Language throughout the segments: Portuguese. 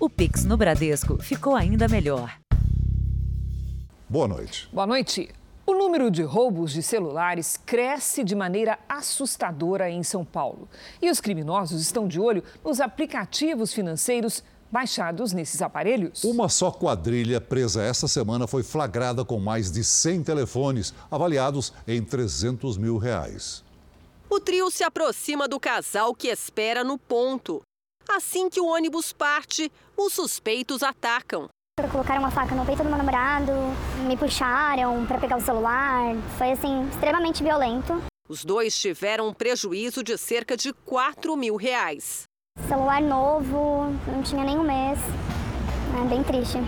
O Pix no Bradesco ficou ainda melhor. Boa noite. Boa noite. O número de roubos de celulares cresce de maneira assustadora em São Paulo. E os criminosos estão de olho nos aplicativos financeiros baixados nesses aparelhos. Uma só quadrilha presa esta semana foi flagrada com mais de 100 telefones, avaliados em 300 mil reais. O trio se aproxima do casal que espera no ponto. Assim que o ônibus parte, os suspeitos atacam. Colocaram uma faca no peito do meu namorado, me puxaram para pegar o celular. Foi assim, extremamente violento. Os dois tiveram um prejuízo de cerca de 4 mil reais. Celular novo, não tinha nem um mês. É bem triste.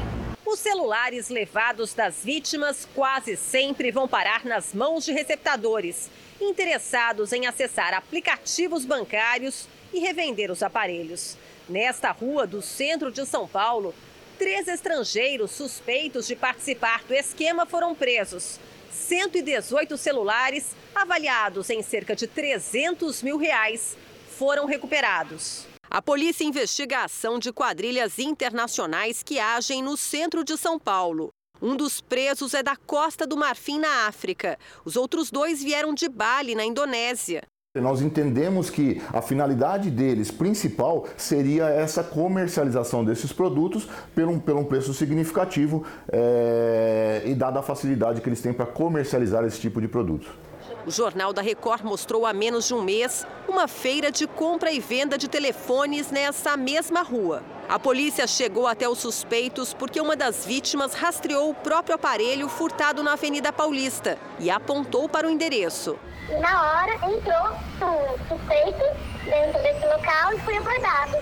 Os celulares levados das vítimas quase sempre vão parar nas mãos de receptadores, interessados em acessar aplicativos bancários e revender os aparelhos. Nesta rua do centro de São Paulo, três estrangeiros suspeitos de participar do esquema foram presos. 118 celulares, avaliados em cerca de 300 mil reais, foram recuperados. A polícia investiga a ação de quadrilhas internacionais que agem no centro de São Paulo. Um dos presos é da Costa do Marfim, na África. Os outros dois vieram de Bali, na Indonésia. Nós entendemos que a finalidade deles principal seria essa comercialização desses produtos por um, por um preço significativo é, e dada a facilidade que eles têm para comercializar esse tipo de produto. O Jornal da Record mostrou há menos de um mês uma feira de compra e venda de telefones nessa mesma rua. A polícia chegou até os suspeitos porque uma das vítimas rastreou o próprio aparelho furtado na Avenida Paulista e apontou para o endereço. Na hora entrou um suspeito dentro desse local e foi abordado.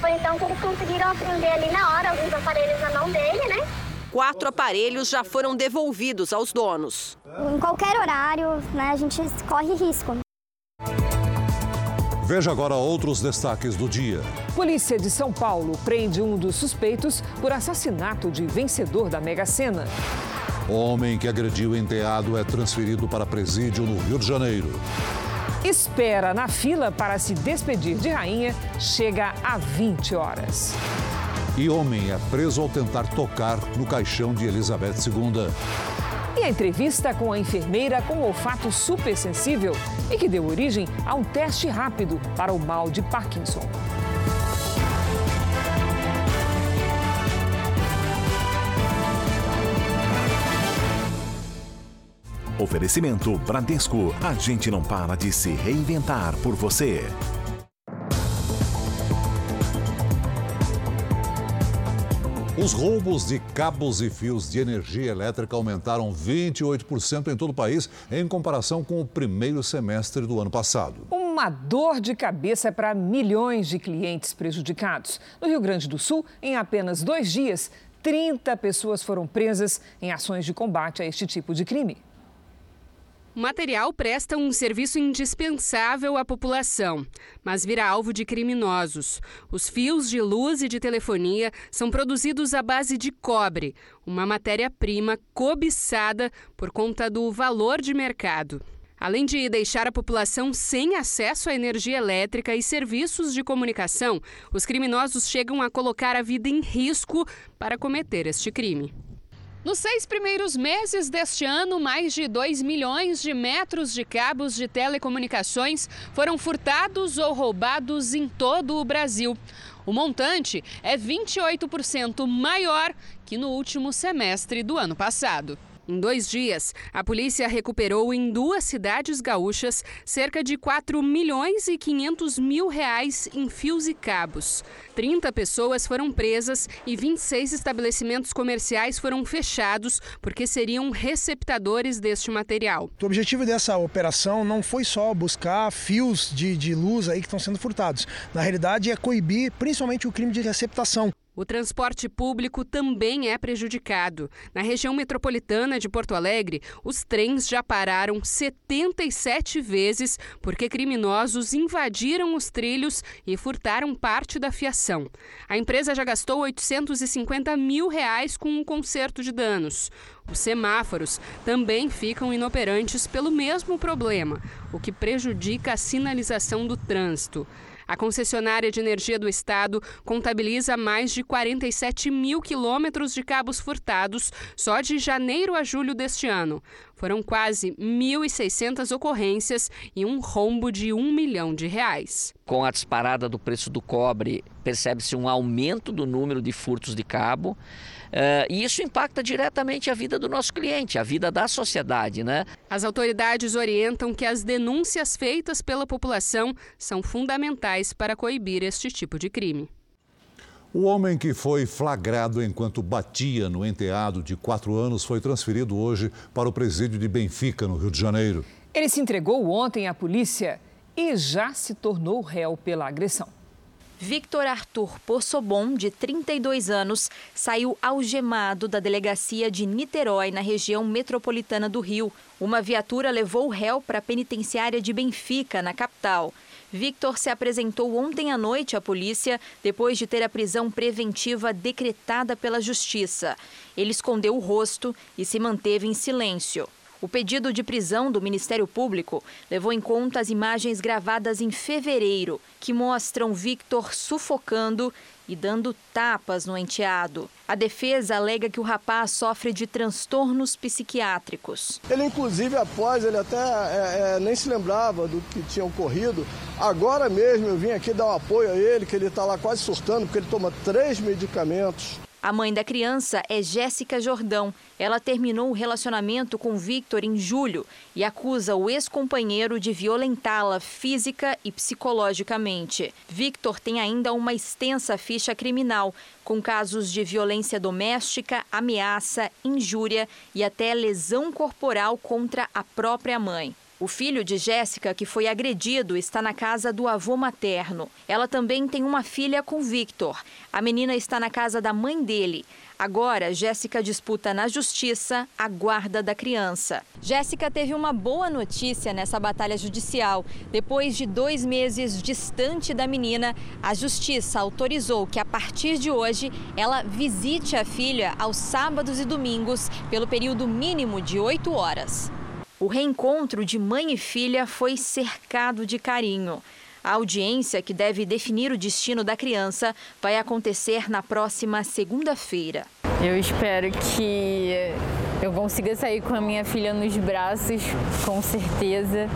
Foi então que eles conseguiram apreender ali na hora alguns aparelhos na mão dele, né? Quatro aparelhos já foram devolvidos aos donos. Em qualquer horário, né, a gente corre risco. Veja agora outros destaques do dia. Polícia de São Paulo prende um dos suspeitos por assassinato de vencedor da Mega Sena. Homem que agrediu enteado é transferido para presídio no Rio de Janeiro. Espera na fila para se despedir de rainha chega a 20 horas. E homem é preso ao tentar tocar no caixão de Elizabeth II. E a entrevista com a enfermeira com olfato super sensível e que deu origem a um teste rápido para o mal de Parkinson. Oferecimento Bradesco. A gente não para de se reinventar por você. Os roubos de cabos e fios de energia elétrica aumentaram 28% em todo o país em comparação com o primeiro semestre do ano passado. Uma dor de cabeça para milhões de clientes prejudicados. No Rio Grande do Sul, em apenas dois dias, 30 pessoas foram presas em ações de combate a este tipo de crime. O material presta um serviço indispensável à população, mas vira alvo de criminosos. Os fios de luz e de telefonia são produzidos à base de cobre, uma matéria-prima cobiçada por conta do valor de mercado. Além de deixar a população sem acesso à energia elétrica e serviços de comunicação, os criminosos chegam a colocar a vida em risco para cometer este crime. Nos seis primeiros meses deste ano, mais de 2 milhões de metros de cabos de telecomunicações foram furtados ou roubados em todo o Brasil. O montante é 28% maior que no último semestre do ano passado. Em dois dias, a polícia recuperou em duas cidades gaúchas cerca de 4 milhões e 500 mil reais em fios e cabos. 30 pessoas foram presas e 26 estabelecimentos comerciais foram fechados porque seriam receptadores deste material. O objetivo dessa operação não foi só buscar fios de, de luz aí que estão sendo furtados. Na realidade, é coibir principalmente o crime de receptação. O transporte público também é prejudicado. Na região metropolitana de Porto Alegre, os trens já pararam 77 vezes porque criminosos invadiram os trilhos e furtaram parte da fiação. A empresa já gastou 850 mil reais com um conserto de danos. Os semáforos também ficam inoperantes pelo mesmo problema, o que prejudica a sinalização do trânsito. A concessionária de energia do estado contabiliza mais de 47 mil quilômetros de cabos furtados só de janeiro a julho deste ano. Foram quase 1.600 ocorrências e um rombo de um milhão de reais. Com a disparada do preço do cobre, percebe-se um aumento do número de furtos de cabo. Uh, e isso impacta diretamente a vida do nosso cliente, a vida da sociedade, né? As autoridades orientam que as denúncias feitas pela população são fundamentais para coibir este tipo de crime. O homem que foi flagrado enquanto batia no enteado de quatro anos foi transferido hoje para o presídio de Benfica, no Rio de Janeiro. Ele se entregou ontem à polícia e já se tornou réu pela agressão. Victor Arthur Possobon, de 32 anos, saiu algemado da delegacia de Niterói, na região metropolitana do Rio. Uma viatura levou o réu para a penitenciária de Benfica, na capital. Victor se apresentou ontem à noite à polícia depois de ter a prisão preventiva decretada pela Justiça. Ele escondeu o rosto e se manteve em silêncio. O pedido de prisão do Ministério Público levou em conta as imagens gravadas em fevereiro, que mostram Victor sufocando e dando tapas no enteado. A defesa alega que o rapaz sofre de transtornos psiquiátricos. Ele, inclusive, após, ele até é, é, nem se lembrava do que tinha ocorrido. Agora mesmo eu vim aqui dar um apoio a ele, que ele está lá quase surtando, porque ele toma três medicamentos. A mãe da criança é Jéssica Jordão. Ela terminou o relacionamento com Victor em julho e acusa o ex-companheiro de violentá-la física e psicologicamente. Victor tem ainda uma extensa ficha criminal, com casos de violência doméstica, ameaça, injúria e até lesão corporal contra a própria mãe. O filho de Jéssica, que foi agredido, está na casa do avô materno. Ela também tem uma filha com Victor. A menina está na casa da mãe dele. Agora, Jéssica disputa na justiça a guarda da criança. Jéssica teve uma boa notícia nessa batalha judicial. Depois de dois meses distante da menina, a justiça autorizou que, a partir de hoje, ela visite a filha aos sábados e domingos pelo período mínimo de oito horas. O reencontro de mãe e filha foi cercado de carinho. A audiência, que deve definir o destino da criança, vai acontecer na próxima segunda-feira. Eu espero que eu consiga sair com a minha filha nos braços, com certeza.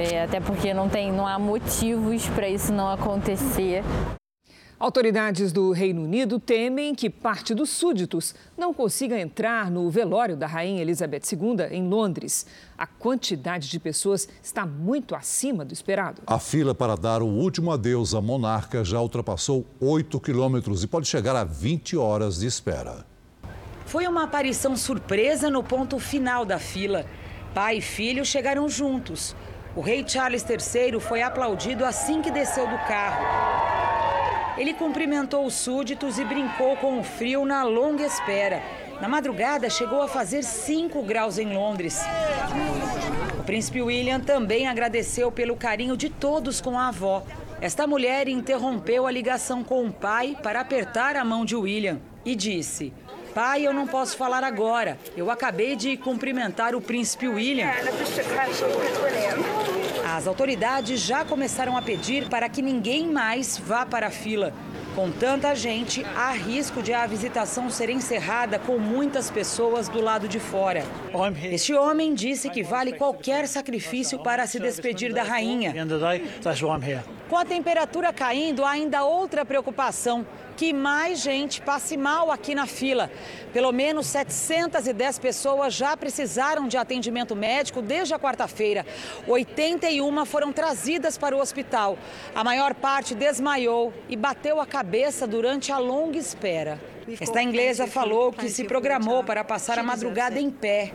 É, até porque não, tem, não há motivos para isso não acontecer. Autoridades do Reino Unido temem que parte dos súditos não consiga entrar no velório da Rainha Elizabeth II em Londres. A quantidade de pessoas está muito acima do esperado. A fila para dar o último adeus à monarca já ultrapassou 8 quilômetros e pode chegar a 20 horas de espera. Foi uma aparição surpresa no ponto final da fila. Pai e filho chegaram juntos. O rei Charles III foi aplaudido assim que desceu do carro. Ele cumprimentou os súditos e brincou com o frio na longa espera. Na madrugada, chegou a fazer 5 graus em Londres. O príncipe William também agradeceu pelo carinho de todos com a avó. Esta mulher interrompeu a ligação com o pai para apertar a mão de William e disse: Pai, eu não posso falar agora. Eu acabei de cumprimentar o príncipe William. As autoridades já começaram a pedir para que ninguém mais vá para a fila. Com tanta gente, há risco de a visitação ser encerrada com muitas pessoas do lado de fora. Este homem disse que vale qualquer sacrifício para se despedir da rainha. Com a temperatura caindo, há ainda outra preocupação que mais gente passe mal aqui na fila. Pelo menos 710 pessoas já precisaram de atendimento médico desde a quarta-feira. 81 foram trazidas para o hospital. A maior parte desmaiou e bateu a cabeça durante a longa espera. Esta inglesa falou que se programou para passar a madrugada em pé.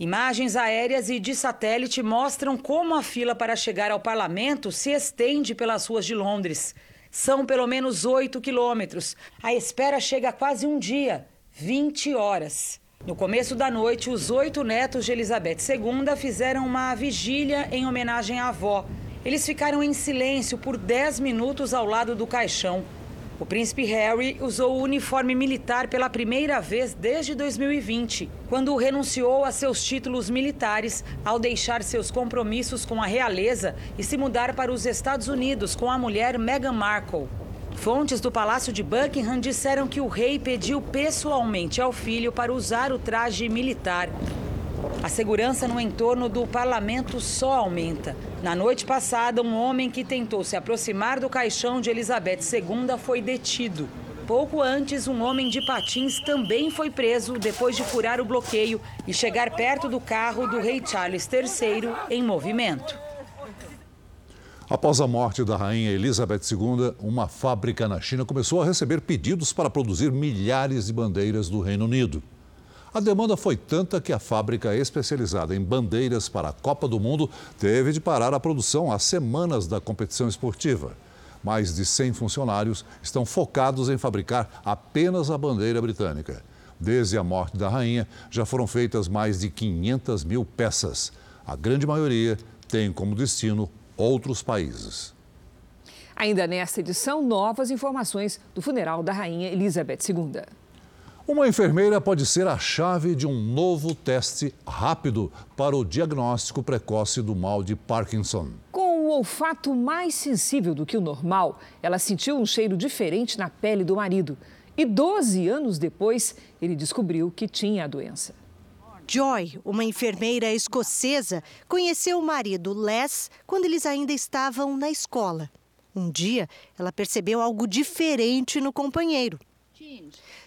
Imagens aéreas e de satélite mostram como a fila para chegar ao parlamento se estende pelas ruas de Londres. São pelo menos 8 quilômetros. A espera chega a quase um dia 20 horas. No começo da noite, os oito netos de Elizabeth II fizeram uma vigília em homenagem à avó. Eles ficaram em silêncio por 10 minutos ao lado do caixão. O príncipe Harry usou o uniforme militar pela primeira vez desde 2020, quando renunciou a seus títulos militares ao deixar seus compromissos com a realeza e se mudar para os Estados Unidos com a mulher Meghan Markle. Fontes do Palácio de Buckingham disseram que o rei pediu pessoalmente ao filho para usar o traje militar. A segurança no entorno do parlamento só aumenta. Na noite passada, um homem que tentou se aproximar do caixão de Elizabeth II foi detido. Pouco antes, um homem de patins também foi preso depois de furar o bloqueio e chegar perto do carro do rei Charles III em movimento. Após a morte da rainha Elizabeth II, uma fábrica na China começou a receber pedidos para produzir milhares de bandeiras do Reino Unido. A demanda foi tanta que a fábrica especializada em bandeiras para a Copa do Mundo teve de parar a produção às semanas da competição esportiva. Mais de 100 funcionários estão focados em fabricar apenas a bandeira britânica. Desde a morte da rainha, já foram feitas mais de 500 mil peças. A grande maioria tem como destino outros países. Ainda nesta edição, novas informações do funeral da rainha Elizabeth II. Uma enfermeira pode ser a chave de um novo teste rápido para o diagnóstico precoce do mal de Parkinson. Com o olfato mais sensível do que o normal, ela sentiu um cheiro diferente na pele do marido. E 12 anos depois, ele descobriu que tinha a doença. Joy, uma enfermeira escocesa, conheceu o marido Les quando eles ainda estavam na escola. Um dia, ela percebeu algo diferente no companheiro.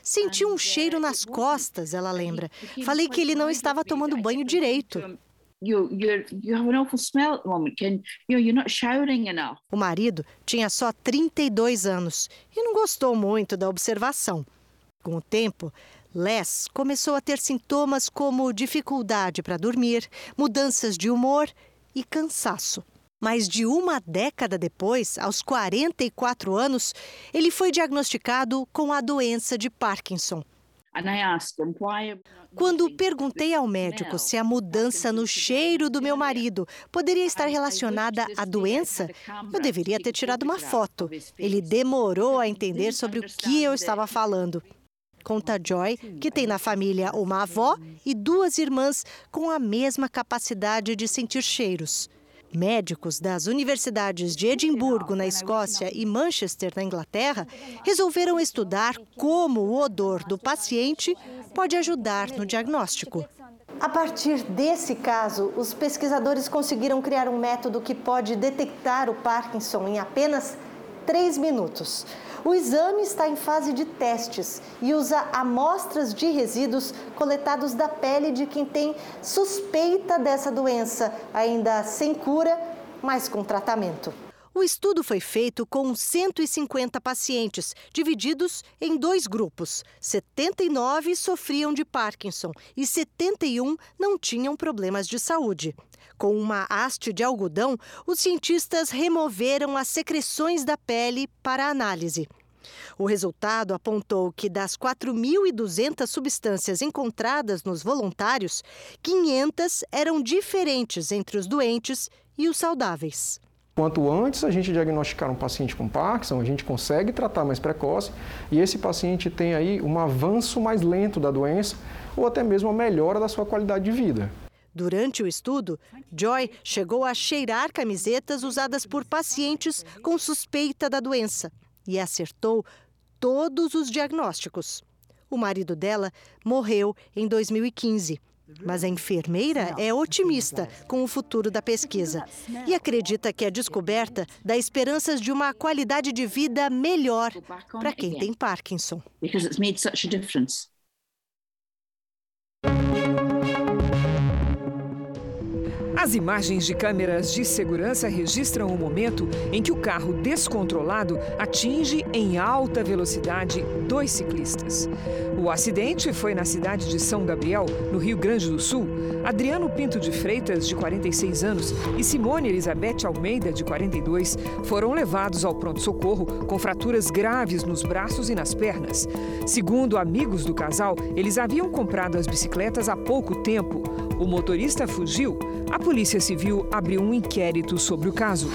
Senti um cheiro nas costas, ela lembra. Falei que ele não estava tomando banho direito. O marido tinha só 32 anos e não gostou muito da observação. Com o tempo, Les começou a ter sintomas como dificuldade para dormir, mudanças de humor e cansaço. Mais de uma década depois, aos 44 anos, ele foi diagnosticado com a doença de Parkinson. Quando perguntei ao médico se a mudança no cheiro do meu marido poderia estar relacionada à doença, eu deveria ter tirado uma foto. Ele demorou a entender sobre o que eu estava falando. Conta Joy que tem na família uma avó e duas irmãs com a mesma capacidade de sentir cheiros. Médicos das universidades de Edimburgo, na Escócia, e Manchester, na Inglaterra, resolveram estudar como o odor do paciente pode ajudar no diagnóstico. A partir desse caso, os pesquisadores conseguiram criar um método que pode detectar o Parkinson em apenas três minutos. O exame está em fase de testes e usa amostras de resíduos coletados da pele de quem tem suspeita dessa doença, ainda sem cura, mas com tratamento. O estudo foi feito com 150 pacientes, divididos em dois grupos. 79 sofriam de Parkinson e 71 não tinham problemas de saúde. Com uma haste de algodão, os cientistas removeram as secreções da pele para análise. O resultado apontou que das 4.200 substâncias encontradas nos voluntários, 500 eram diferentes entre os doentes e os saudáveis. Quanto antes a gente diagnosticar um paciente com Parkinson, a gente consegue tratar mais precoce e esse paciente tem aí um avanço mais lento da doença ou até mesmo a melhora da sua qualidade de vida. Durante o estudo, Joy chegou a cheirar camisetas usadas por pacientes com suspeita da doença e acertou todos os diagnósticos. O marido dela morreu em 2015. Mas a enfermeira é otimista com o futuro da pesquisa e acredita que a descoberta dá esperanças de uma qualidade de vida melhor para quem tem Parkinson. As imagens de câmeras de segurança registram o momento em que o carro descontrolado atinge em alta velocidade dois ciclistas. O acidente foi na cidade de São Gabriel, no Rio Grande do Sul. Adriano Pinto de Freitas, de 46 anos, e Simone Elizabeth Almeida, de 42, foram levados ao pronto-socorro com fraturas graves nos braços e nas pernas. Segundo amigos do casal, eles haviam comprado as bicicletas há pouco tempo. O motorista fugiu. A Polícia Civil abriu um inquérito sobre o caso.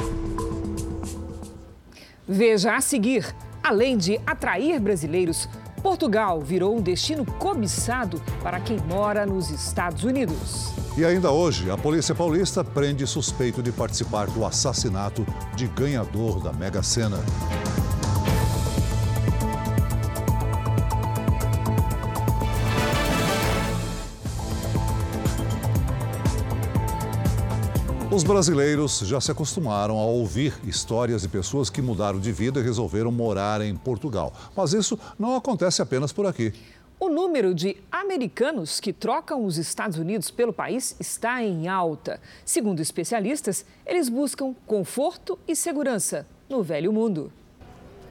Veja a seguir Além de atrair brasileiros, Portugal virou um destino cobiçado para quem mora nos Estados Unidos. E ainda hoje, a polícia paulista prende suspeito de participar do assassinato de ganhador da Mega Sena. Os brasileiros já se acostumaram a ouvir histórias de pessoas que mudaram de vida e resolveram morar em Portugal. Mas isso não acontece apenas por aqui. O número de americanos que trocam os Estados Unidos pelo país está em alta. Segundo especialistas, eles buscam conforto e segurança no velho mundo.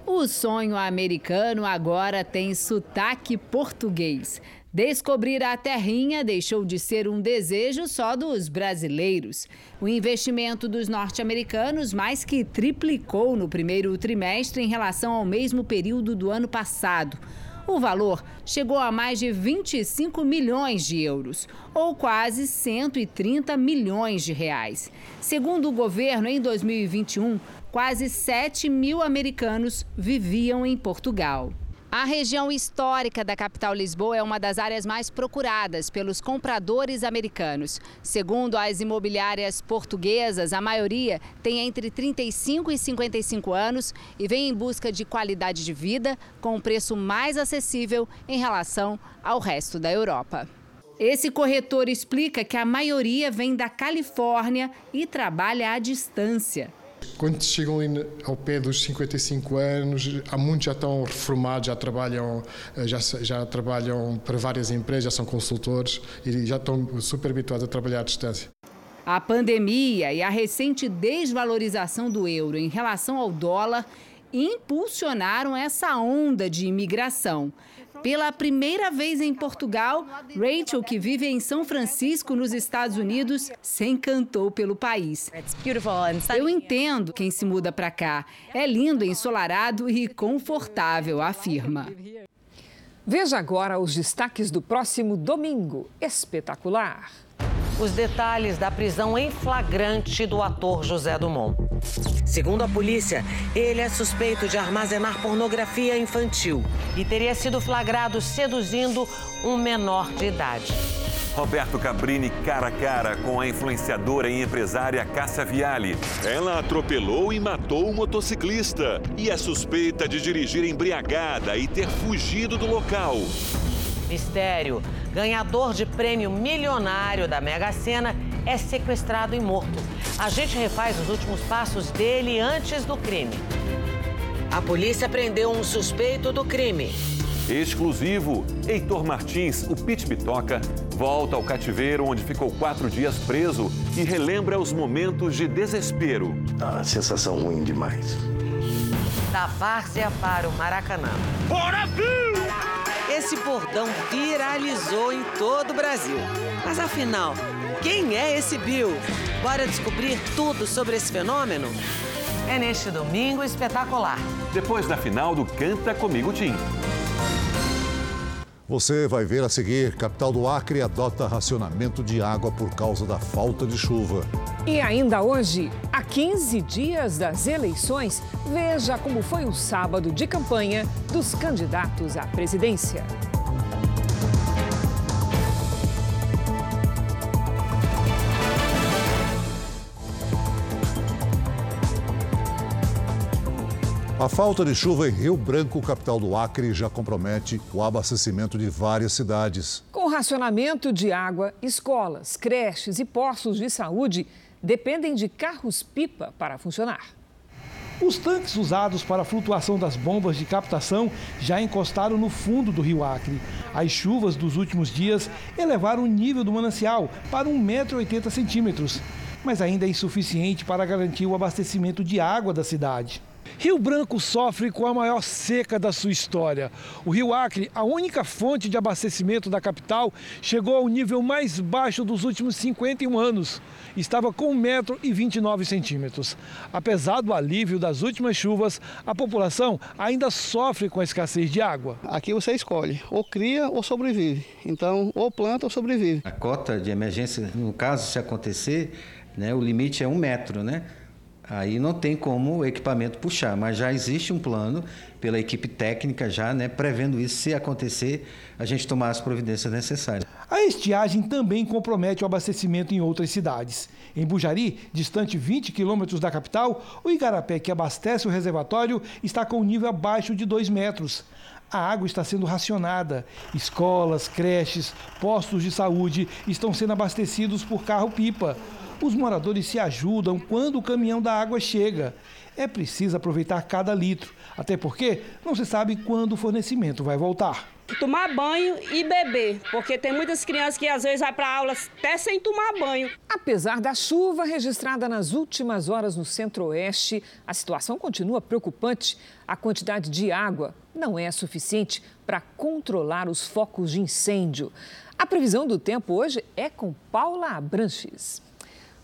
O sonho americano agora tem sotaque português. Descobrir a terrinha deixou de ser um desejo só dos brasileiros. O investimento dos norte-americanos mais que triplicou no primeiro trimestre em relação ao mesmo período do ano passado. O valor chegou a mais de 25 milhões de euros, ou quase 130 milhões de reais. Segundo o governo, em 2021, quase 7 mil americanos viviam em Portugal. A região histórica da capital Lisboa é uma das áreas mais procuradas pelos compradores americanos. Segundo as imobiliárias portuguesas, a maioria tem entre 35 e 55 anos e vem em busca de qualidade de vida com um preço mais acessível em relação ao resto da Europa. Esse corretor explica que a maioria vem da Califórnia e trabalha à distância. Quando chegam ao pé dos 55 anos, há muitos já estão reformados, já trabalham, eh, já, já trabalham para várias empresas, já são consultores e já estão super habituados a trabalhar à distância. A pandemia e a recente desvalorização do euro em relação ao dólar impulsionaram essa onda de imigração. Pela primeira vez em Portugal, Rachel, que vive em São Francisco, nos Estados Unidos, se encantou pelo país. Eu entendo quem se muda para cá. É lindo, ensolarado e confortável, afirma. Veja agora os destaques do próximo domingo. Espetacular! Os detalhes da prisão em flagrante do ator José Dumont. Segundo a polícia, ele é suspeito de armazenar pornografia infantil e teria sido flagrado seduzindo um menor de idade. Roberto Cabrini cara a cara com a influenciadora e empresária Cássia Viale. Ela atropelou e matou o motociclista e é suspeita de dirigir embriagada e ter fugido do local. Mistério ganhador de prêmio milionário da Mega Sena, é sequestrado e morto. A gente refaz os últimos passos dele antes do crime. A polícia prendeu um suspeito do crime. Exclusivo, Heitor Martins, o Pit Bitoca, volta ao cativeiro onde ficou quatro dias preso e relembra os momentos de desespero. Ah, sensação ruim demais. Da Várzea para o Maracanã. Bora, Bill! Esse bordão viralizou em todo o Brasil. Mas afinal, quem é esse Bill? Bora descobrir tudo sobre esse fenômeno? É neste domingo espetacular. Depois da final do Canta Comigo Tim. Você vai ver a seguir: capital do Acre adota racionamento de água por causa da falta de chuva. E ainda hoje, a 15 dias das eleições, veja como foi o sábado de campanha dos candidatos à presidência. A falta de chuva em Rio Branco, capital do Acre, já compromete o abastecimento de várias cidades. Com racionamento de água, escolas, creches e postos de saúde dependem de carros-pipa para funcionar. Os tanques usados para a flutuação das bombas de captação já encostaram no fundo do rio Acre. As chuvas dos últimos dias elevaram o nível do manancial para 1,80m, mas ainda é insuficiente para garantir o abastecimento de água da cidade. Rio Branco sofre com a maior seca da sua história. O Rio Acre, a única fonte de abastecimento da capital, chegou ao nível mais baixo dos últimos 51 anos. Estava com 1,29m. Apesar do alívio das últimas chuvas, a população ainda sofre com a escassez de água. Aqui você escolhe, ou cria ou sobrevive. Então, ou planta ou sobrevive. A cota de emergência, no caso, se acontecer, né, o limite é um metro, né? Aí não tem como o equipamento puxar, mas já existe um plano pela equipe técnica já, né, prevendo isso se acontecer, a gente tomar as providências necessárias. A estiagem também compromete o abastecimento em outras cidades. Em Bujari, distante 20 quilômetros da capital, o igarapé que abastece o reservatório está com um nível abaixo de 2 metros. A água está sendo racionada. Escolas, creches, postos de saúde estão sendo abastecidos por carro-pipa. Os moradores se ajudam quando o caminhão da água chega. É preciso aproveitar cada litro, até porque não se sabe quando o fornecimento vai voltar. Tomar banho e beber, porque tem muitas crianças que às vezes vai para aula até sem tomar banho. Apesar da chuva registrada nas últimas horas no centro-oeste, a situação continua preocupante. A quantidade de água não é suficiente para controlar os focos de incêndio. A previsão do tempo hoje é com Paula Abranches.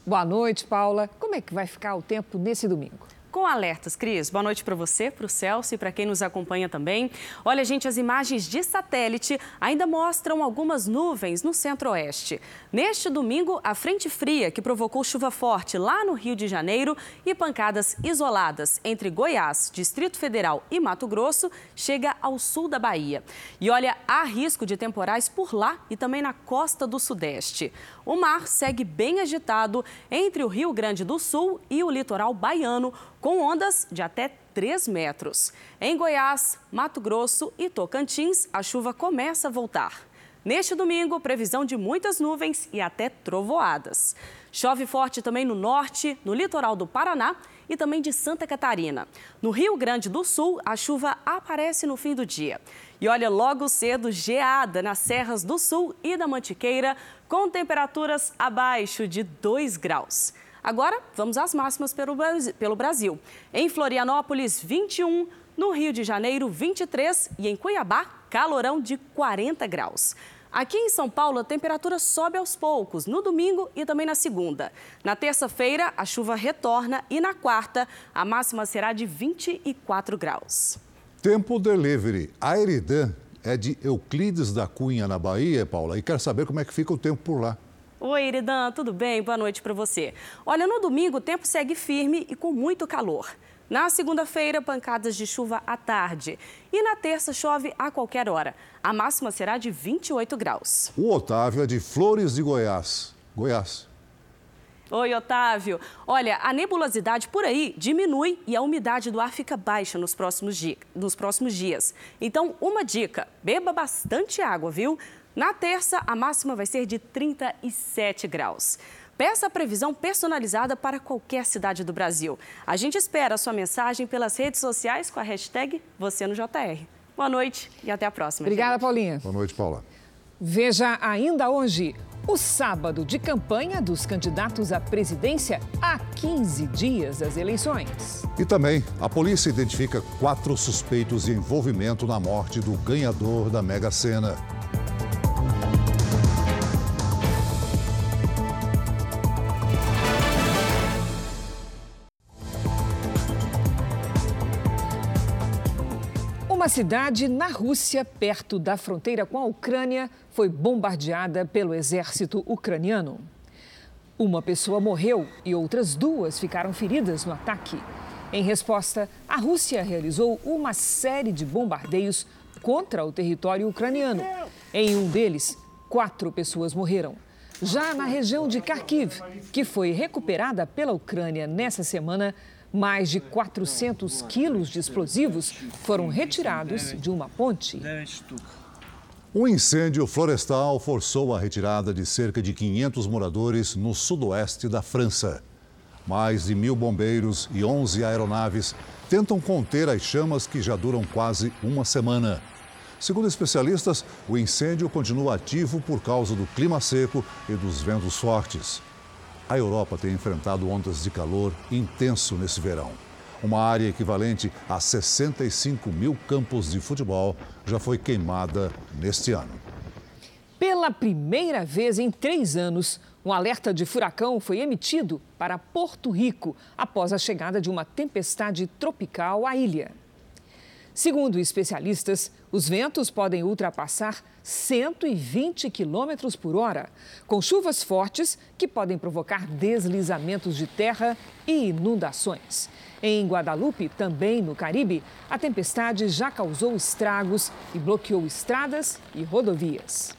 Boa noite, Paula. Como é que vai ficar o tempo nesse domingo? Com alertas. Cris, boa noite para você, para o Celso e para quem nos acompanha também. Olha, gente, as imagens de satélite ainda mostram algumas nuvens no centro-oeste. Neste domingo, a frente fria que provocou chuva forte lá no Rio de Janeiro e pancadas isoladas entre Goiás, Distrito Federal e Mato Grosso chega ao sul da Bahia. E olha, há risco de temporais por lá e também na costa do Sudeste. O mar segue bem agitado entre o Rio Grande do Sul e o litoral baiano, com ondas de até 3 metros. Em Goiás, Mato Grosso e Tocantins, a chuva começa a voltar. Neste domingo, previsão de muitas nuvens e até trovoadas. Chove forte também no norte, no litoral do Paraná e também de Santa Catarina. No Rio Grande do Sul, a chuva aparece no fim do dia. E olha, logo cedo, geada nas serras do Sul e da Mantiqueira, com temperaturas abaixo de 2 graus. Agora, vamos às máximas pelo Brasil. Em Florianópolis, 21, no Rio de Janeiro, 23 e em Cuiabá, calorão de 40 graus. Aqui em São Paulo, a temperatura sobe aos poucos, no domingo e também na segunda. Na terça-feira, a chuva retorna e na quarta, a máxima será de 24 graus. Tempo delivery. A Eridan é de Euclides da Cunha, na Bahia, Paula, e quer saber como é que fica o tempo por lá. Oi, Iridan, tudo bem? Boa noite para você. Olha, no domingo o tempo segue firme e com muito calor. Na segunda-feira, pancadas de chuva à tarde. E na terça, chove a qualquer hora. A máxima será de 28 graus. O Otávio é de Flores de Goiás. Goiás. Oi, Otávio. Olha, a nebulosidade por aí diminui e a umidade do ar fica baixa nos próximos, di nos próximos dias. Então, uma dica: beba bastante água, viu? Na terça, a máxima vai ser de 37 graus. Peça a previsão personalizada para qualquer cidade do Brasil. A gente espera a sua mensagem pelas redes sociais com a hashtag Você no JR. Boa noite e até a próxima. Obrigada, gente. Paulinha. Boa noite, Paula. Veja ainda hoje o sábado de campanha dos candidatos à presidência a 15 dias das eleições. E também a polícia identifica quatro suspeitos de envolvimento na morte do ganhador da Mega Sena. Cidade na Rússia, perto da fronteira com a Ucrânia, foi bombardeada pelo exército ucraniano. Uma pessoa morreu e outras duas ficaram feridas no ataque. Em resposta, a Rússia realizou uma série de bombardeios contra o território ucraniano. Em um deles, quatro pessoas morreram. Já na região de Kharkiv, que foi recuperada pela Ucrânia nessa semana, mais de 400 quilos de explosivos foram retirados de uma ponte. Um incêndio florestal forçou a retirada de cerca de 500 moradores no sudoeste da França. Mais de mil bombeiros e 11 aeronaves tentam conter as chamas que já duram quase uma semana. Segundo especialistas, o incêndio continua ativo por causa do clima seco e dos ventos fortes. A Europa tem enfrentado ondas de calor intenso nesse verão. Uma área equivalente a 65 mil campos de futebol já foi queimada neste ano. Pela primeira vez em três anos, um alerta de furacão foi emitido para Porto Rico após a chegada de uma tempestade tropical à ilha. Segundo especialistas, os ventos podem ultrapassar 120 quilômetros por hora, com chuvas fortes que podem provocar deslizamentos de terra e inundações. Em Guadalupe, também no Caribe, a tempestade já causou estragos e bloqueou estradas e rodovias.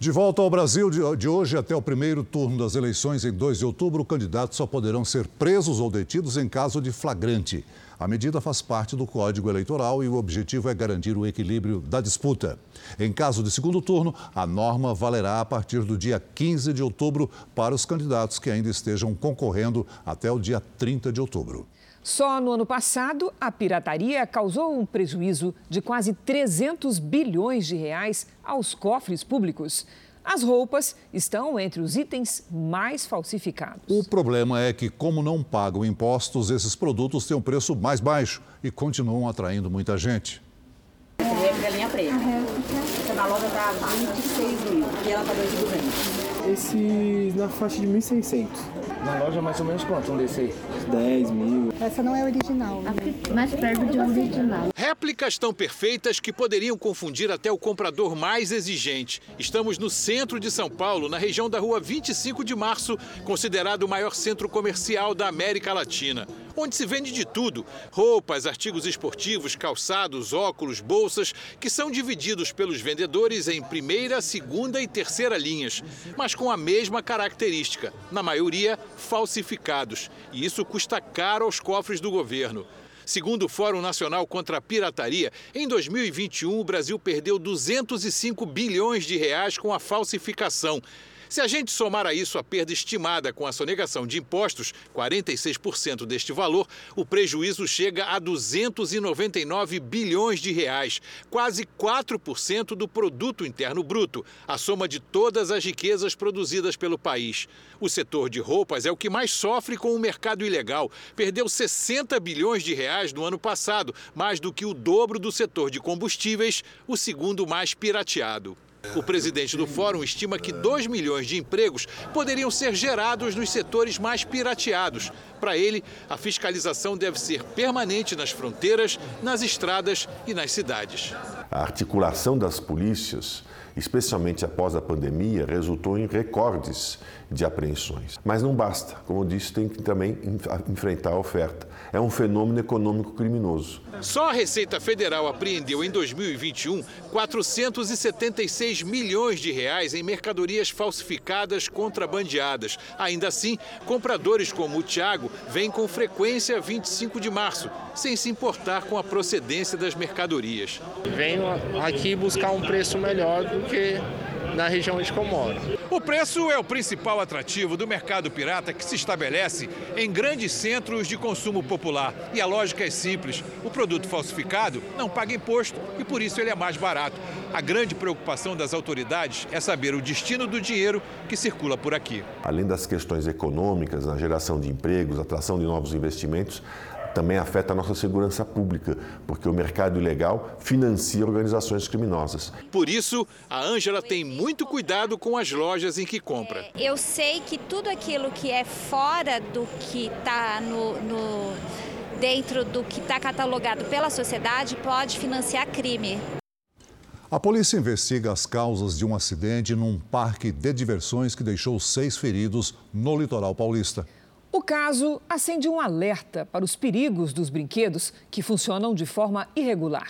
De volta ao Brasil, de hoje até o primeiro turno das eleições, em 2 de outubro, candidatos só poderão ser presos ou detidos em caso de flagrante. A medida faz parte do Código Eleitoral e o objetivo é garantir o equilíbrio da disputa. Em caso de segundo turno, a norma valerá a partir do dia 15 de outubro para os candidatos que ainda estejam concorrendo até o dia 30 de outubro. Só no ano passado, a pirataria causou um prejuízo de quase 300 bilhões de reais aos cofres públicos. As roupas estão entre os itens mais falsificados. O problema é que, como não pagam impostos, esses produtos têm um preço mais baixo e continuam atraindo muita gente. Essa é galinha preta. Essa loja está 26 mil e ela está 2.200. Esse na faixa de 1.600. Na loja mais ou menos quanto um desse aí? 10 mil. Essa não é original. Né? Mais perto de original. Réplicas tão perfeitas que poderiam confundir até o comprador mais exigente. Estamos no centro de São Paulo, na região da rua 25 de março, considerado o maior centro comercial da América Latina onde se vende de tudo: roupas, artigos esportivos, calçados, óculos, bolsas, que são divididos pelos vendedores em primeira, segunda e terceira linhas, mas com a mesma característica, na maioria falsificados. E isso custa caro aos cofres do governo. Segundo o Fórum Nacional contra a Pirataria, em 2021 o Brasil perdeu 205 bilhões de reais com a falsificação. Se a gente somar a isso a perda estimada com a sonegação de impostos, 46% deste valor, o prejuízo chega a 299 bilhões de reais, quase 4% do produto interno bruto, a soma de todas as riquezas produzidas pelo país. O setor de roupas é o que mais sofre com o mercado ilegal. Perdeu 60 bilhões de reais no ano passado, mais do que o dobro do setor de combustíveis, o segundo mais pirateado. O presidente do fórum estima que 2 milhões de empregos poderiam ser gerados nos setores mais pirateados. Para ele, a fiscalização deve ser permanente nas fronteiras, nas estradas e nas cidades. A articulação das polícias, especialmente após a pandemia, resultou em recordes de apreensões. Mas não basta, como eu disse, tem que também enfrentar a oferta. É um fenômeno econômico criminoso. Só a Receita Federal apreendeu em 2021 476 milhões de reais em mercadorias falsificadas contrabandeadas. Ainda assim, compradores como o Tiago vêm com frequência 25 de março, sem se importar com a procedência das mercadorias. Venho aqui buscar um preço melhor do que na região onde eu moro. O preço é o principal atrativo do mercado pirata que se estabelece em grandes centros de consumo popular. E a lógica é simples: o produto falsificado não paga imposto e por isso ele é mais barato. A grande preocupação das autoridades é saber o destino do dinheiro que circula por aqui. Além das questões econômicas, a geração de empregos, a atração de novos investimentos, também afeta a nossa segurança pública, porque o mercado ilegal financia organizações criminosas. Por isso, a Ângela tem muito cuidado com as lojas em que compra. É, eu sei que tudo aquilo que é fora do que está no, no, dentro do que está catalogado pela sociedade pode financiar crime. A polícia investiga as causas de um acidente num parque de diversões que deixou seis feridos no litoral paulista. O caso acende um alerta para os perigos dos brinquedos que funcionam de forma irregular.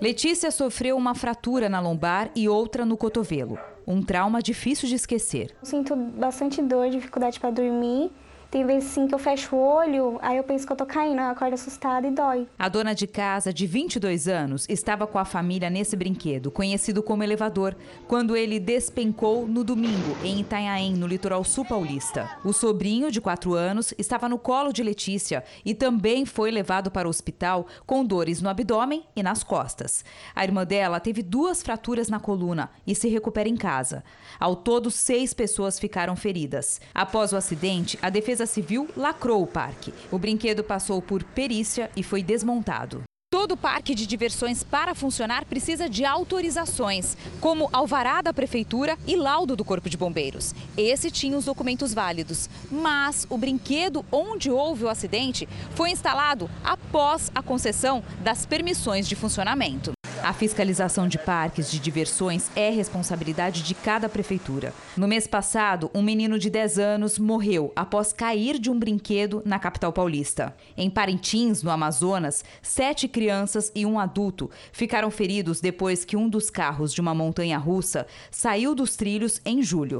Letícia sofreu uma fratura na lombar e outra no cotovelo. Um trauma difícil de esquecer. Sinto bastante dor, dificuldade para dormir tem vezes sim que eu fecho o olho, aí eu penso que eu tô caindo, eu acordo assustada e dói. A dona de casa, de 22 anos, estava com a família nesse brinquedo, conhecido como elevador, quando ele despencou no domingo, em Itanhaém, no litoral sul paulista. O sobrinho, de 4 anos, estava no colo de Letícia e também foi levado para o hospital com dores no abdômen e nas costas. A irmã dela teve duas fraturas na coluna e se recupera em casa. Ao todo, seis pessoas ficaram feridas. Após o acidente, a defesa Civil lacrou o parque. O brinquedo passou por perícia e foi desmontado. Todo parque de diversões para funcionar precisa de autorizações, como alvará da prefeitura e laudo do Corpo de Bombeiros. Esse tinha os documentos válidos, mas o brinquedo onde houve o acidente foi instalado após a concessão das permissões de funcionamento. A fiscalização de parques de diversões é responsabilidade de cada prefeitura. No mês passado, um menino de 10 anos morreu após cair de um brinquedo na capital paulista. Em Parintins, no Amazonas, sete crianças e um adulto ficaram feridos depois que um dos carros de uma montanha russa saiu dos trilhos em julho.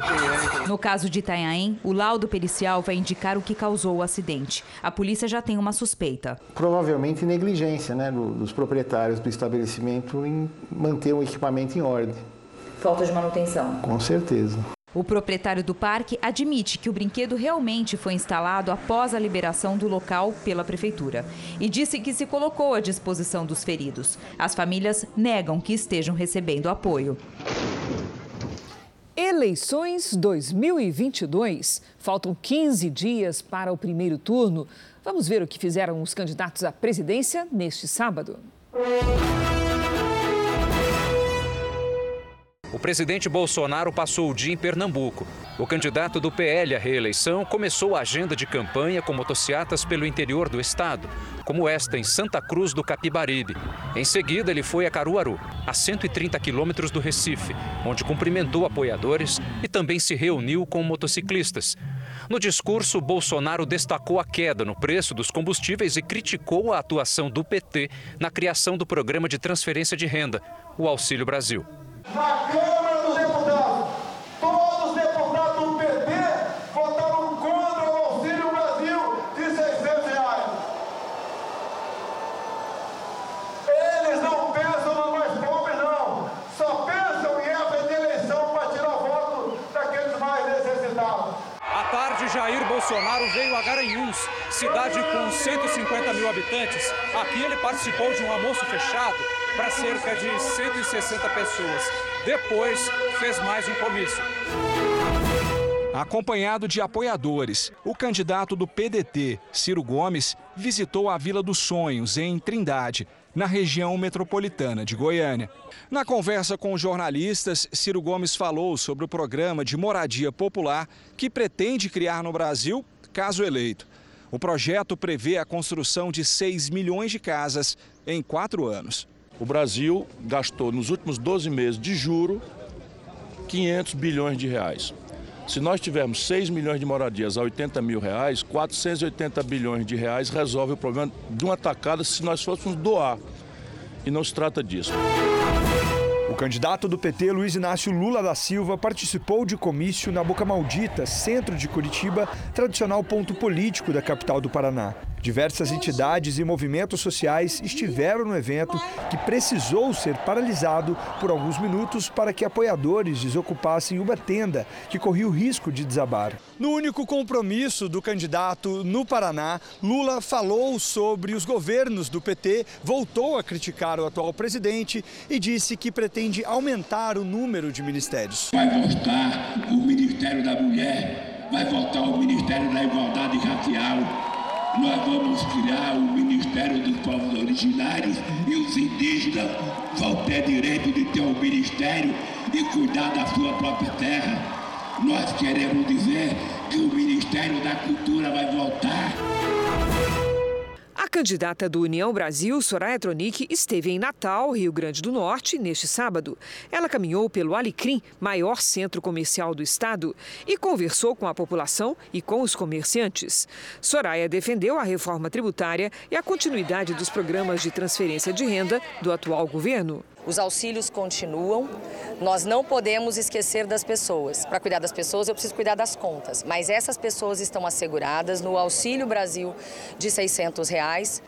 No caso de Itanhaém, o laudo pericial vai indicar o que causou o acidente. A polícia já tem uma suspeita. Provavelmente negligência né, dos proprietários do estabelecimento em manter o equipamento em ordem. Falta de manutenção. Com certeza. O proprietário do parque admite que o brinquedo realmente foi instalado após a liberação do local pela prefeitura e disse que se colocou à disposição dos feridos. As famílias negam que estejam recebendo apoio. Eleições 2022. Faltam 15 dias para o primeiro turno. Vamos ver o que fizeram os candidatos à presidência neste sábado. O presidente Bolsonaro passou o dia em Pernambuco. O candidato do PL à reeleição começou a agenda de campanha com motocicletas pelo interior do estado, como esta em Santa Cruz do Capibaribe. Em seguida, ele foi a Caruaru, a 130 quilômetros do Recife, onde cumprimentou apoiadores e também se reuniu com motociclistas. No discurso, Bolsonaro destacou a queda no preço dos combustíveis e criticou a atuação do PT na criação do programa de transferência de renda, o Auxílio Brasil. Na Câmara dos Deputados, todos os deputados do PT votaram contra o Auxílio Brasil de 600 reais. Eles não pensam nos mais pobres, não. Só pensam em de eleição para tirar voto daqueles mais necessitados. À tarde, Jair Bolsonaro veio a Garanhuns, cidade com 150 mil habitantes. Aqui ele participou de um almoço fechado para cerca de 160 pessoas. Depois, fez mais um comício. Acompanhado de apoiadores, o candidato do PDT, Ciro Gomes, visitou a Vila dos Sonhos, em Trindade, na região metropolitana de Goiânia. Na conversa com jornalistas, Ciro Gomes falou sobre o programa de moradia popular que pretende criar no Brasil, caso eleito. O projeto prevê a construção de 6 milhões de casas em quatro anos. O Brasil gastou nos últimos 12 meses de juro 500 bilhões de reais. Se nós tivermos 6 milhões de moradias a 80 mil reais, 480 bilhões de reais resolve o problema de uma tacada se nós fôssemos doar. E não se trata disso. O candidato do PT, Luiz Inácio Lula da Silva, participou de comício na Boca Maldita, centro de Curitiba, tradicional ponto político da capital do Paraná. Diversas entidades e movimentos sociais estiveram no evento, que precisou ser paralisado por alguns minutos para que apoiadores desocupassem uma tenda que corria o risco de desabar. No único compromisso do candidato no Paraná, Lula falou sobre os governos do PT, voltou a criticar o atual presidente e disse que pretende aumentar o número de ministérios. Vai voltar o Ministério da Mulher, vai voltar o Ministério da Igualdade Racial nós vamos criar o Ministério dos Povos Originários e os indígenas vão ter direito de ter um ministério e cuidar da sua própria terra. Nós queremos dizer que o Ministério da Cultura vai voltar. A candidata do União Brasil, Soraya Tronic, esteve em Natal, Rio Grande do Norte, neste sábado. Ela caminhou pelo Alecrim, maior centro comercial do estado, e conversou com a população e com os comerciantes. Soraya defendeu a reforma tributária e a continuidade dos programas de transferência de renda do atual governo. Os auxílios continuam. Nós não podemos esquecer das pessoas. Para cuidar das pessoas, eu preciso cuidar das contas. Mas essas pessoas estão asseguradas no Auxílio Brasil de 600 reais.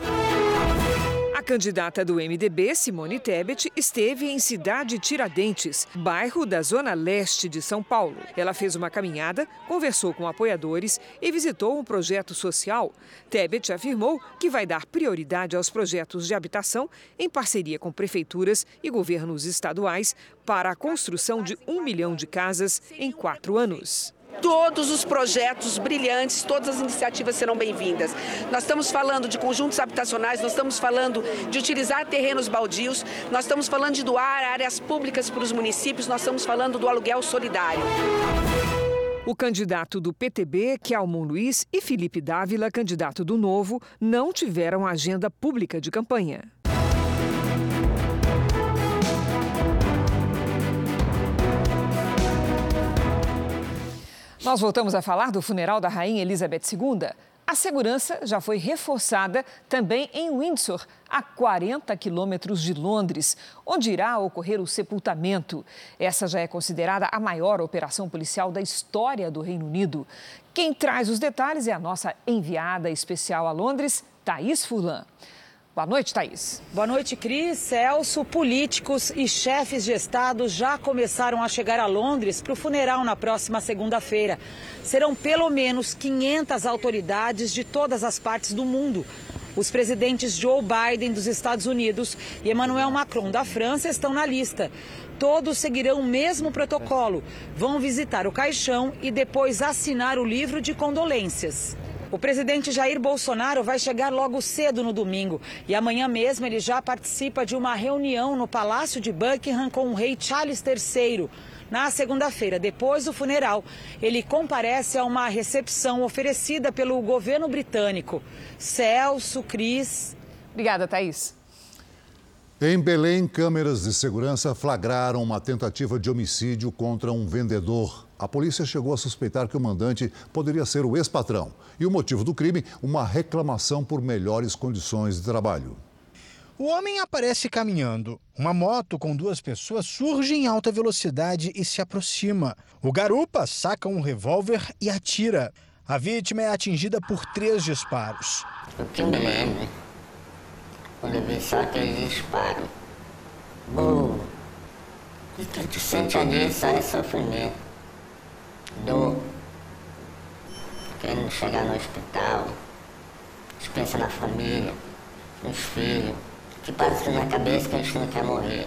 A candidata do MDB, Simone Tebet, esteve em Cidade Tiradentes, bairro da zona leste de São Paulo. Ela fez uma caminhada, conversou com apoiadores e visitou um projeto social. Tebet afirmou que vai dar prioridade aos projetos de habitação em parceria com prefeituras e governos estaduais para a construção de um milhão de casas em quatro anos. Todos os projetos brilhantes, todas as iniciativas serão bem-vindas. Nós estamos falando de conjuntos habitacionais, nós estamos falando de utilizar terrenos baldios, nós estamos falando de doar áreas públicas para os municípios, nós estamos falando do aluguel solidário. O candidato do PTB, Kelmon Luiz, e Felipe Dávila, candidato do Novo, não tiveram agenda pública de campanha. Nós voltamos a falar do funeral da Rainha Elizabeth II. A segurança já foi reforçada também em Windsor, a 40 quilômetros de Londres, onde irá ocorrer o sepultamento. Essa já é considerada a maior operação policial da história do Reino Unido. Quem traz os detalhes é a nossa enviada especial a Londres, Thaís Furlan. Boa noite, Thaís. Boa noite, Cris. Celso, políticos e chefes de Estado já começaram a chegar a Londres para o funeral na próxima segunda-feira. Serão pelo menos 500 autoridades de todas as partes do mundo. Os presidentes Joe Biden dos Estados Unidos e Emmanuel Macron da França estão na lista. Todos seguirão o mesmo protocolo. Vão visitar o caixão e depois assinar o livro de condolências. O presidente Jair Bolsonaro vai chegar logo cedo no domingo e amanhã mesmo ele já participa de uma reunião no Palácio de Buckingham com o rei Charles III. Na segunda-feira, depois do funeral, ele comparece a uma recepção oferecida pelo governo britânico. Celso, Cris. Obrigada, Thaís. Em Belém, câmeras de segurança flagraram uma tentativa de homicídio contra um vendedor. A polícia chegou a suspeitar que o mandante poderia ser o ex-patrão. E o motivo do crime, uma reclamação por melhores condições de trabalho. O homem aparece caminhando. Uma moto com duas pessoas surge em alta velocidade e se aproxima. O garupa saca um revólver e atira. A vítima é atingida por três disparos. O que me lembro, quando eu vi só aquele disparo, boom, e que tu sente ali só é sofrimento, dor, querendo chegar no hospital, pensa na família, nos filhos, que passa na cabeça que a gente não quer morrer.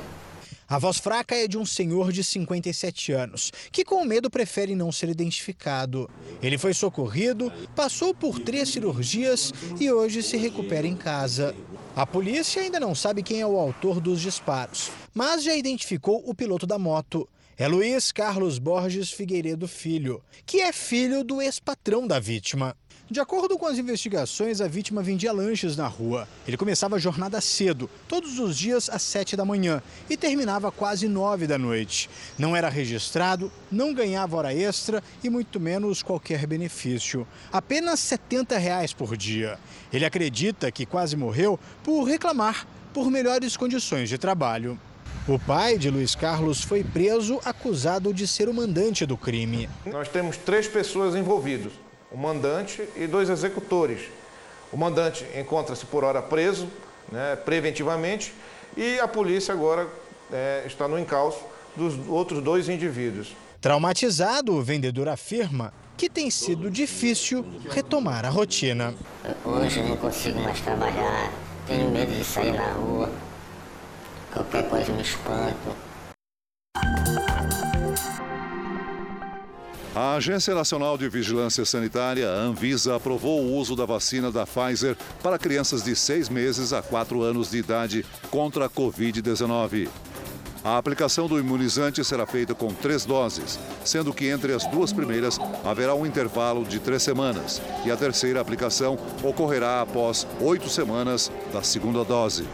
A voz fraca é de um senhor de 57 anos, que com medo prefere não ser identificado. Ele foi socorrido, passou por três cirurgias e hoje se recupera em casa. A polícia ainda não sabe quem é o autor dos disparos, mas já identificou o piloto da moto. É Luiz Carlos Borges Figueiredo Filho, que é filho do ex-patrão da vítima. De acordo com as investigações, a vítima vendia lanches na rua. Ele começava a jornada cedo, todos os dias às sete da manhã, e terminava quase nove da noite. Não era registrado, não ganhava hora extra e muito menos qualquer benefício. Apenas 70 reais por dia. Ele acredita que quase morreu por reclamar por melhores condições de trabalho. O pai de Luiz Carlos foi preso acusado de ser o mandante do crime. Nós temos três pessoas envolvidas o mandante e dois executores. O mandante encontra-se por hora preso, né, preventivamente, e a polícia agora é, está no encalço dos outros dois indivíduos. Traumatizado, o vendedor afirma que tem sido difícil retomar a rotina. Hoje eu não consigo mais trabalhar, tenho medo de sair na rua, me espanto. A Agência Nacional de Vigilância Sanitária, Anvisa, aprovou o uso da vacina da Pfizer para crianças de seis meses a quatro anos de idade contra a Covid-19. A aplicação do imunizante será feita com três doses, sendo que entre as duas primeiras haverá um intervalo de três semanas e a terceira aplicação ocorrerá após oito semanas da segunda dose.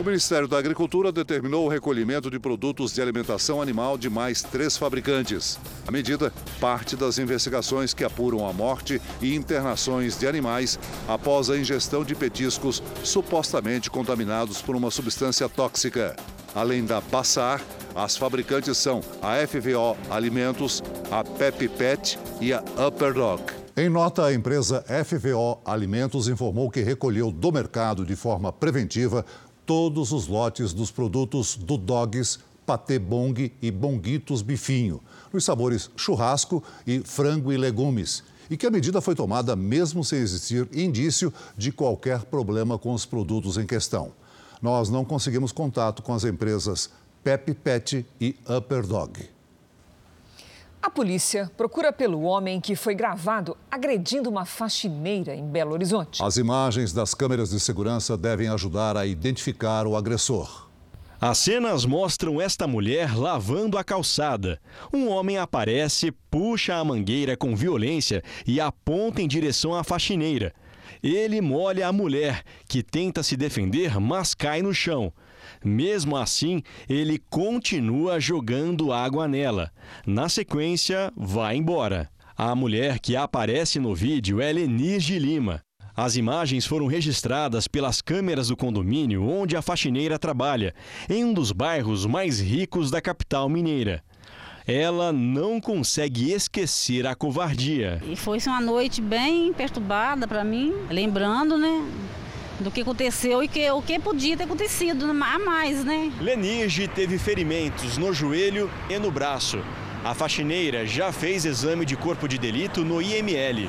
O Ministério da Agricultura determinou o recolhimento de produtos de alimentação animal de mais três fabricantes. A medida parte das investigações que apuram a morte e internações de animais após a ingestão de petiscos supostamente contaminados por uma substância tóxica. Além da Bassar, as fabricantes são a FVO Alimentos, a Pep Pet e a Upper Dog. Em nota, a empresa FVO Alimentos informou que recolheu do mercado de forma preventiva todos os lotes dos produtos do Dogs, Patê Bong e Bonguitos Bifinho, nos sabores churrasco e frango e legumes, e que a medida foi tomada mesmo sem existir indício de qualquer problema com os produtos em questão. Nós não conseguimos contato com as empresas Pep Pet e Upper Dog. A polícia procura pelo homem que foi gravado agredindo uma faxineira em Belo Horizonte. As imagens das câmeras de segurança devem ajudar a identificar o agressor. As cenas mostram esta mulher lavando a calçada. Um homem aparece, puxa a mangueira com violência e aponta em direção à faxineira. Ele molha a mulher, que tenta se defender, mas cai no chão. Mesmo assim, ele continua jogando água nela. Na sequência, vai embora. A mulher que aparece no vídeo é Lenir Lima. As imagens foram registradas pelas câmeras do condomínio onde a faxineira trabalha, em um dos bairros mais ricos da capital mineira. Ela não consegue esquecer a covardia. E foi uma noite bem perturbada para mim, lembrando, né, do que aconteceu e que, o que podia ter acontecido a mais, né? Lenirge teve ferimentos no joelho e no braço. A faxineira já fez exame de corpo de delito no IML.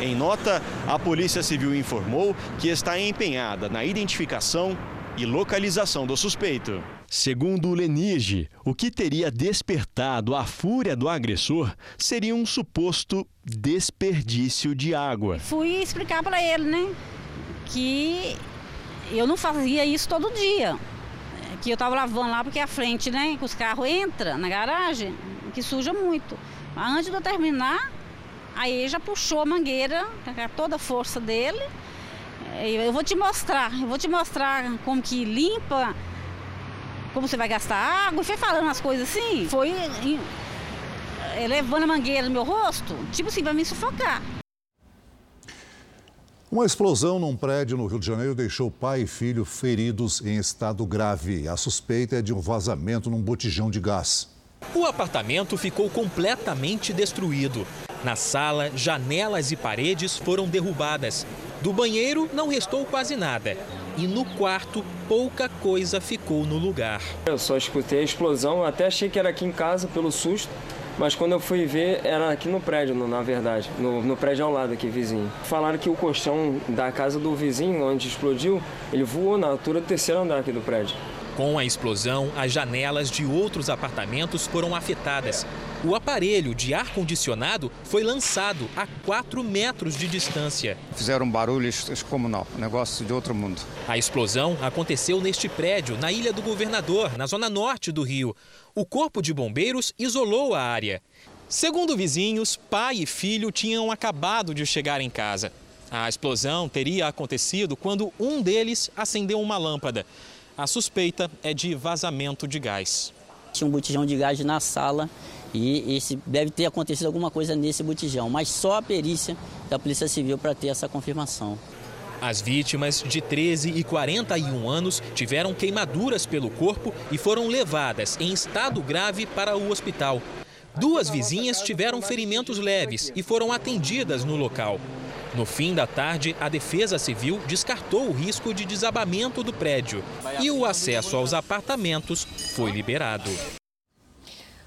Em nota, a Polícia Civil informou que está empenhada na identificação e localização do suspeito. Segundo Lenige, o que teria despertado a fúria do agressor seria um suposto desperdício de água. Fui explicar para ele, né, que eu não fazia isso todo dia. Que eu estava lavando lá porque a frente, né, que os carros entram na garagem, que suja muito. Mas antes de eu terminar, Aí já puxou a mangueira, toda a força dele. Eu vou te mostrar, eu vou te mostrar como que limpa, como você vai gastar água. E foi falando as coisas assim, foi eh, levando a mangueira no meu rosto, tipo assim, para me sufocar. Uma explosão num prédio no Rio de Janeiro deixou pai e filho feridos em estado grave. A suspeita é de um vazamento num botijão de gás. O apartamento ficou completamente destruído. Na sala, janelas e paredes foram derrubadas. Do banheiro não restou quase nada. E no quarto, pouca coisa ficou no lugar. Eu só escutei a explosão, até achei que era aqui em casa pelo susto. Mas quando eu fui ver, era aqui no prédio, na verdade, no, no, prédio ao lado aqui, vizinho. Falaram que o colchão da casa do vizinho, onde explodiu, ele voou na altura do terceiro andar aqui do prédio. Com a explosão, as janelas de outros apartamentos foram afetadas. O aparelho de ar-condicionado foi lançado a 4 metros de distância. Fizeram um barulho excomunal, um negócio de outro mundo. A explosão aconteceu neste prédio, na Ilha do Governador, na zona norte do Rio. O Corpo de Bombeiros isolou a área. Segundo vizinhos, pai e filho tinham acabado de chegar em casa. A explosão teria acontecido quando um deles acendeu uma lâmpada. A suspeita é de vazamento de gás. Tinha um botijão de gás na sala e esse, deve ter acontecido alguma coisa nesse botijão, mas só a perícia da Polícia Civil para ter essa confirmação. As vítimas, de 13 e 41 anos, tiveram queimaduras pelo corpo e foram levadas em estado grave para o hospital. Duas vizinhas tiveram ferimentos leves e foram atendidas no local. No fim da tarde, a Defesa Civil descartou o risco de desabamento do prédio e o acesso aos apartamentos foi liberado.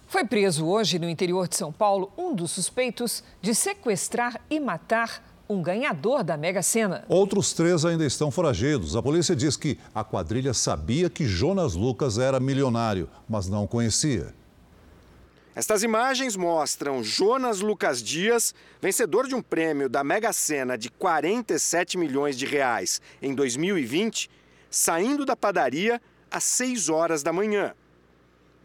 Foi preso hoje no interior de São Paulo um dos suspeitos de sequestrar e matar um ganhador da Mega Sena. Outros três ainda estão foragidos. A polícia diz que a quadrilha sabia que Jonas Lucas era milionário, mas não conhecia. Estas imagens mostram Jonas Lucas Dias, vencedor de um prêmio da Mega Sena de 47 milhões de reais em 2020, saindo da padaria às 6 horas da manhã.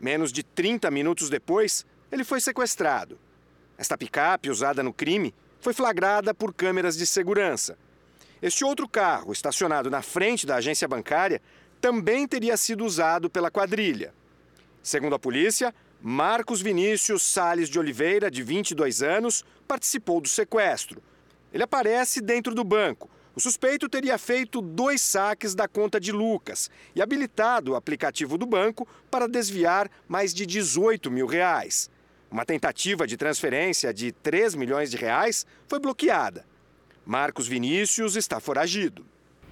Menos de 30 minutos depois, ele foi sequestrado. Esta picape, usada no crime, foi flagrada por câmeras de segurança. Este outro carro, estacionado na frente da agência bancária, também teria sido usado pela quadrilha. Segundo a polícia, Marcos Vinícius Sales de Oliveira, de 22 anos, participou do sequestro. Ele aparece dentro do banco. O suspeito teria feito dois saques da conta de Lucas e habilitado o aplicativo do banco para desviar mais de 18 mil reais. Uma tentativa de transferência de 3 milhões de reais foi bloqueada. Marcos Vinícius está foragido.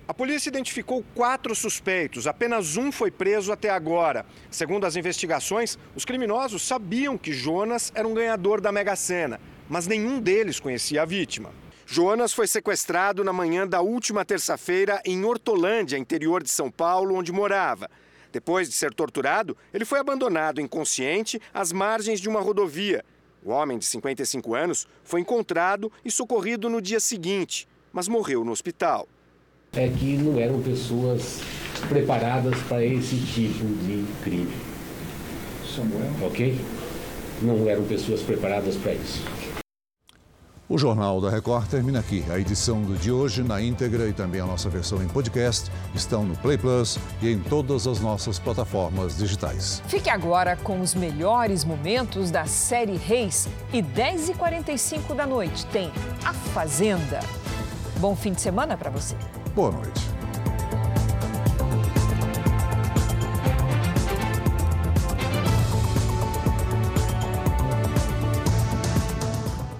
A polícia identificou quatro suspeitos, apenas um foi preso até agora. Segundo as investigações, os criminosos sabiam que Jonas era um ganhador da Mega Sena, mas nenhum deles conhecia a vítima. Jonas foi sequestrado na manhã da última terça-feira em Hortolândia, interior de São Paulo, onde morava. Depois de ser torturado, ele foi abandonado inconsciente às margens de uma rodovia. O homem, de 55 anos, foi encontrado e socorrido no dia seguinte, mas morreu no hospital. É que não eram pessoas preparadas para esse tipo de crime. Samuel. Ok? Não eram pessoas preparadas para isso. O Jornal da Record termina aqui. A edição de hoje na íntegra e também a nossa versão em podcast estão no Play Plus e em todas as nossas plataformas digitais. Fique agora com os melhores momentos da série Reis e 10h45 da noite tem A Fazenda. Bom fim de semana para você. Boa noite.